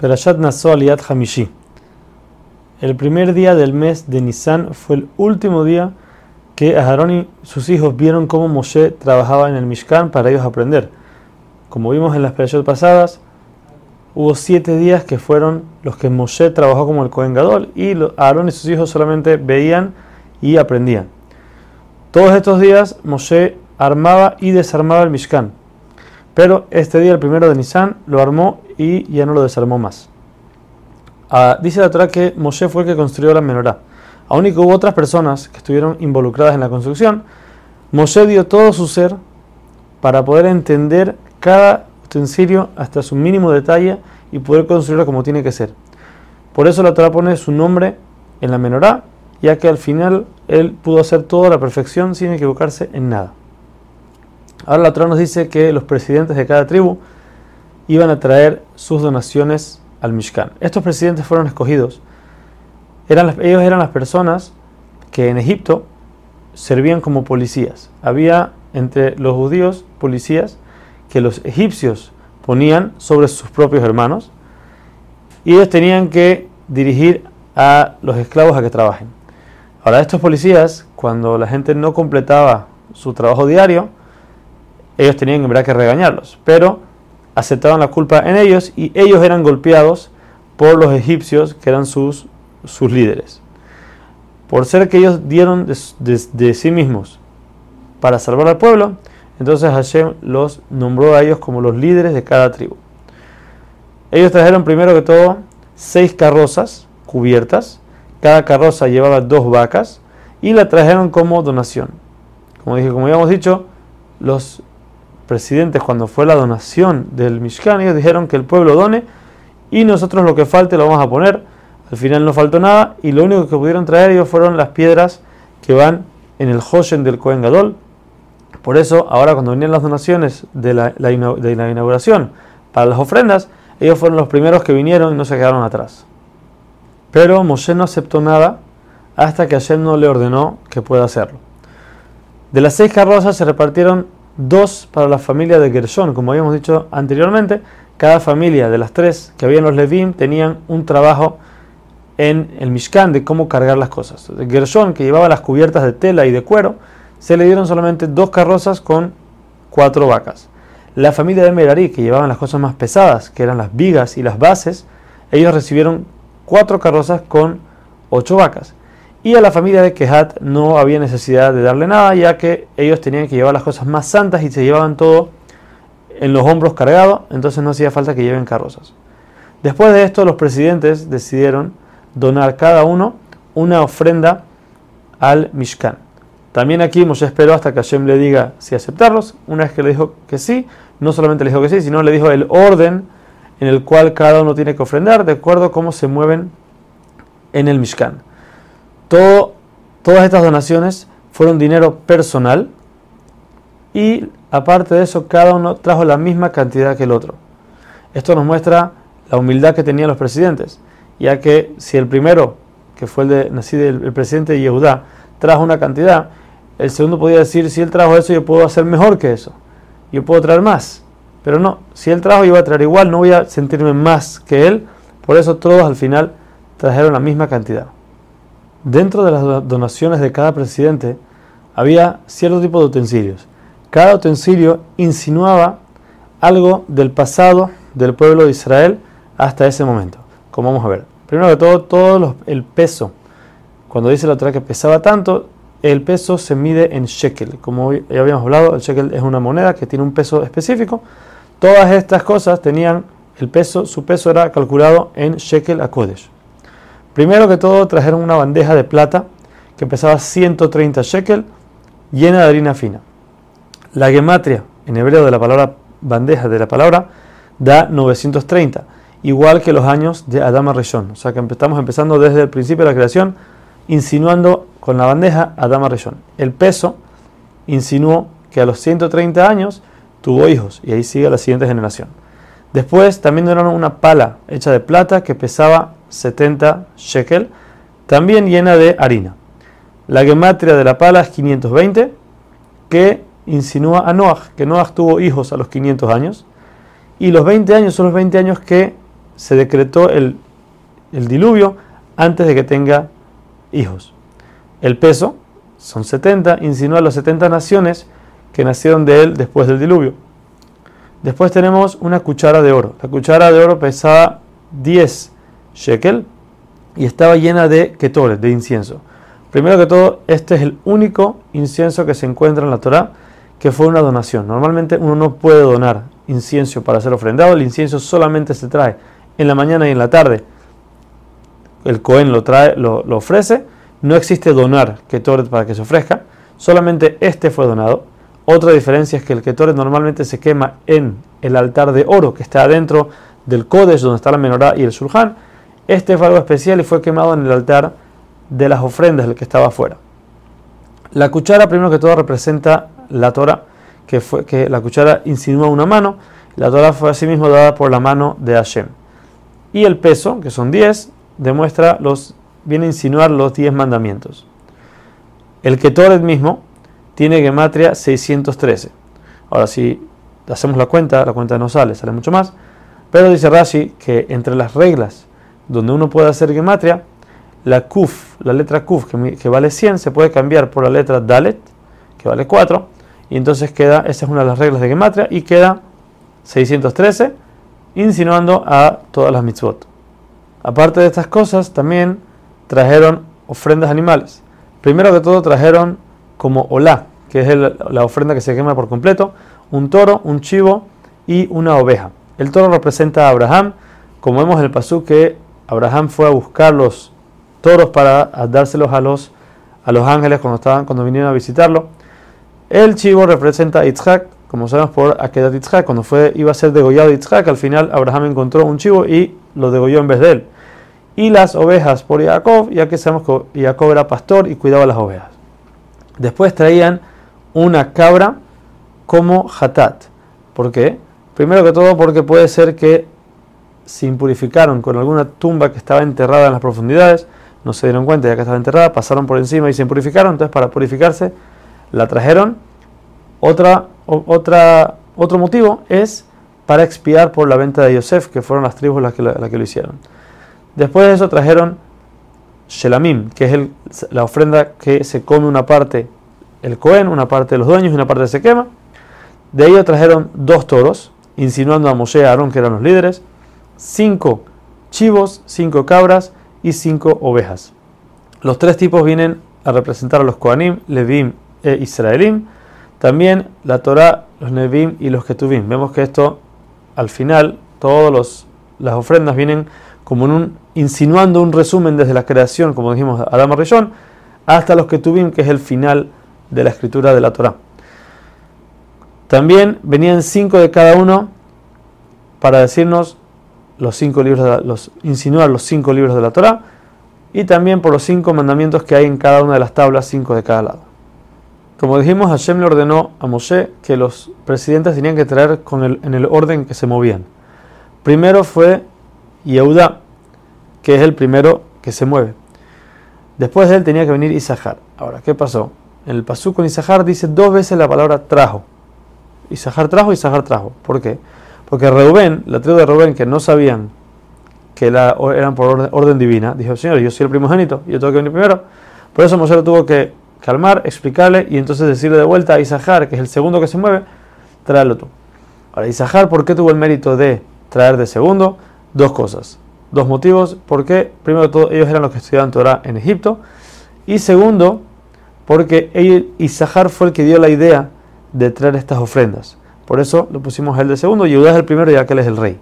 Perashat Naso Aliyat Hamishi. El primer día del mes de Nisan fue el último día que Aarón y sus hijos vieron cómo Moshe trabajaba en el Mishkan para ellos aprender. Como vimos en las perashot pasadas, hubo siete días que fueron los que Moshe trabajó como el Kohen Gadol y Aarón y sus hijos solamente veían y aprendían. Todos estos días Moshe armaba y desarmaba el Mishkan. Pero este día, el primero de Nisan, lo armó y ya no lo desarmó más. Ah, dice la Torah que Moshe fue el que construyó la menorá. Aún que hubo otras personas que estuvieron involucradas en la construcción, Moshe dio todo su ser para poder entender cada utensilio hasta su mínimo detalle y poder construirlo como tiene que ser. Por eso la Torah pone su nombre en la menorá, ya que al final él pudo hacer todo a la perfección sin equivocarse en nada. Ahora la Torah nos dice que los presidentes de cada tribu iban a traer sus donaciones al Mishkan. Estos presidentes fueron escogidos. Eran ellos eran las personas que en Egipto servían como policías. Había entre los judíos policías que los egipcios ponían sobre sus propios hermanos y ellos tenían que dirigir a los esclavos a que trabajen. Ahora estos policías, cuando la gente no completaba su trabajo diario, ellos tenían en verdad que regañarlos, pero aceptaban la culpa en ellos y ellos eran golpeados por los egipcios que eran sus, sus líderes. Por ser que ellos dieron de, sí mismos para salvar al pueblo, entonces Hashem los nombró a ellos como los líderes de cada tribu. Ellos trajeron primero que todo seis carrozas cubiertas, cada carroza llevaba dos vacas y la trajeron como donación. Como dije, como habíamos dicho, los presidentes, cuando fue la donación del Mishkan, ellos dijeron que el pueblo done y nosotros lo que falte lo vamos a poner. Al final no faltó nada y lo único que pudieron traer ellos fueron las piedras que van en el Hoshen del Kohen Gadol. Por eso, ahora cuando venían las donaciones de la, de la inauguración para las ofrendas, ellos fueron los primeros que vinieron y no se quedaron atrás. Pero Moshe no aceptó nada hasta que Hashem no le ordenó que pueda hacerlo. De las seis carrozas se repartieron dos para la familia de Gershon, como habíamos dicho anteriormente, cada familia de las tres que habían los Levim tenían un trabajo en el Mishkan de cómo cargar las cosas. Gershon, que llevaba las cubiertas de tela y de cuero, se le dieron solamente dos carrozas con cuatro vacas. La familia de Merari, que llevaban las cosas más pesadas, que eran las vigas y las bases, ellos recibieron cuatro carrozas con ocho vacas. Y a la familia de Kehat no había necesidad de darle nada, ya que ellos tenían que llevar las cosas más santas y se llevaban todo en los hombros cargado, entonces no hacía falta que lleven carrozas. Después de esto, los presidentes decidieron donar cada uno una ofrenda al Mishkan. También aquí Moshe esperó hasta que Hashem le diga si aceptarlos. Una vez que le dijo que sí, no solamente le dijo que sí, sino le dijo el orden en el cual cada uno tiene que ofrendar de acuerdo a cómo se mueven en el Mishkan todas estas donaciones fueron dinero personal y aparte de eso cada uno trajo la misma cantidad que el otro. Esto nos muestra la humildad que tenían los presidentes, ya que si el primero, que fue el, de, el, presidente de Yehudá, trajo una cantidad, el segundo podía decir, si él trajo eso, yo puedo hacer mejor que eso, yo puedo traer más. Pero no, si él trajo, yo voy a traer igual, no voy a sentirme más que él, por eso todos al final trajeron la misma cantidad dentro de las donaciones de cada presidente había cierto tipo de utensilios. Cada utensilio insinuaba algo del pasado del pueblo de Israel hasta ese momento. Como vamos a ver. Primero de todo, todo el peso. Cuando dice la Torah que pesaba tanto, el peso se mide en shekel. Como ya habíamos hablado, el shekel es una moneda que tiene un peso específico. Todas estas cosas tenían el peso, su peso era calculado en shekel a Kodesh. Primero que todo trajeron una bandeja de plata que pesaba 130 shekel llena de harina fina. La gematria en hebreo de la palabra bandeja de la palabra da 930, igual que los años de Adama Rishon. O sea que estamos empezando desde el principio de la creación, insinuando con la bandeja Adama Rishon. El peso insinuó que a los 130 años tuvo hijos y ahí sigue la siguiente generación. Después también dieron una pala hecha de plata que pesaba 70 shekel, también llena de harina. La gematria de la pala es 520, que insinúa a Noah, que Noah tuvo hijos a los 500 años, y los 20 años son los 20 años que se decretó el, el diluvio antes de que tenga hijos. El peso son 70, insinúa las 70 naciones que nacieron de él después del diluvio. Después tenemos una cuchara de oro. La cuchara de oro pesaba 10 shekel y estaba llena de ketores, de incienso. Primero que todo, este es el único incienso que se encuentra en la Torah que fue una donación. Normalmente uno no puede donar incienso para ser ofrendado, el incienso solamente se trae en la mañana y en la tarde. El Cohen lo trae, lo, ofrece. No existe donar ketoret para que se ofrezca. Solamente este fue donado. Otra diferencia es que el ketoret normalmente se quema en el altar de oro que está adentro del Kodesh, donde está la menorá y el Shulchan. Este fue algo especial y fue quemado en el altar de las ofrendas, el que estaba afuera. La cuchara, primero que todo, representa la Torah, que, fue, que la cuchara insinúa una mano. La Torah fue asimismo dada por la mano de Hashem. Y el peso, que son 10, demuestra los, viene a insinuar los 10 mandamientos. El Ketoret mismo tiene gematria 613. Ahora, si hacemos la cuenta, la cuenta no sale, sale mucho más. Pero dice Rashi que entre las reglas donde uno puede hacer gematria, la kuf, la letra kuf, que, vale 100, se puede cambiar por la letra dalet, que vale 4, y entonces queda, esa es una de las reglas de gematria, y queda 613, insinuando a todas las mitzvot. Aparte de estas cosas, también trajeron ofrendas animales. Primero que todo trajeron como olá, que es la ofrenda que se quema por completo, un toro, un chivo y una oveja. El toro representa a Abraham, como vemos en el pasú que Abraham fue a buscar los toros para dárselos a los, a los ángeles cuando, estaban, cuando vinieron a visitarlo. El chivo representa a Yitzhak, como sabemos por Akedat Yitzhak, cuando fue, iba a ser degollado Yitzhak, al final Abraham encontró un chivo y lo degolló en vez de él. Y las ovejas por Jacob, ya que sabemos que Jacob era pastor y cuidaba las ovejas. Después traían una cabra como hatat. ¿Por qué? Primero que todo porque puede ser que se impurificaron con alguna tumba que estaba enterrada en las profundidades no se dieron cuenta ya que estaba enterrada, pasaron por encima y se purificaron, entonces para purificarse la trajeron. Otra, otra, otro motivo es para expiar por la venta de Yosef, que fueron las tribus las que, lo hicieron. Después de eso trajeron Shelamim, que es la ofrenda que se come una parte el Cohen, una parte de los dueños y una parte se quema. De ello trajeron dos toros, insinuando a Moshe y a Aarón, que eran los líderes, cinco chivos, cinco cabras y cinco ovejas. Los tres tipos vienen a representar a los Kohanim, Levim e Israelim. También la Torah, los Nevim y los Ketuvim. Vemos que esto, al final, todas las ofrendas vienen como en un, insinuando un resumen desde la creación, como dijimos, Adama Rishon, hasta los Ketuvim, que es el final de la escritura de la Torah. También venían cinco de cada uno para decirnos los cinco libros, de los, insinuar los cinco libros de la Torah y también por los cinco mandamientos que hay en cada una de las tablas, cinco de cada lado. Como dijimos, Hashem le ordenó a Moshe que los presidentes tenían que traer con el, en el orden que se movían. Primero fue Yehuda, que es el primero que se mueve. Después de él tenía que venir Isahar. Ahora, ¿qué pasó? En el pasú con Isahar dice dos veces la palabra trajo. Isahar trajo, Isahar trajo. ¿Por qué? Porque Reubén, la tribu de Reubén, que no sabían que eran por orden, divina, dijo, Señor, yo soy el primogénito, yo tengo que venir primero. Por eso Moshe lo tuvo que calmar, explicarle y entonces decirle de vuelta a Isahar, que es el segundo que se mueve, tráelo tú. Ahora, Isahar, ¿por qué tuvo el mérito de traer de segundo? Dos cosas. Dos motivos. Porque, primero de todo, ellos eran los que estudiaban Torah en Egipto. Y segundo, porque Isahar fue el que dio la idea de traer estas ofrendas. Por eso lo pusimos a él de segundo y Judá es el primero ya que él es el rey.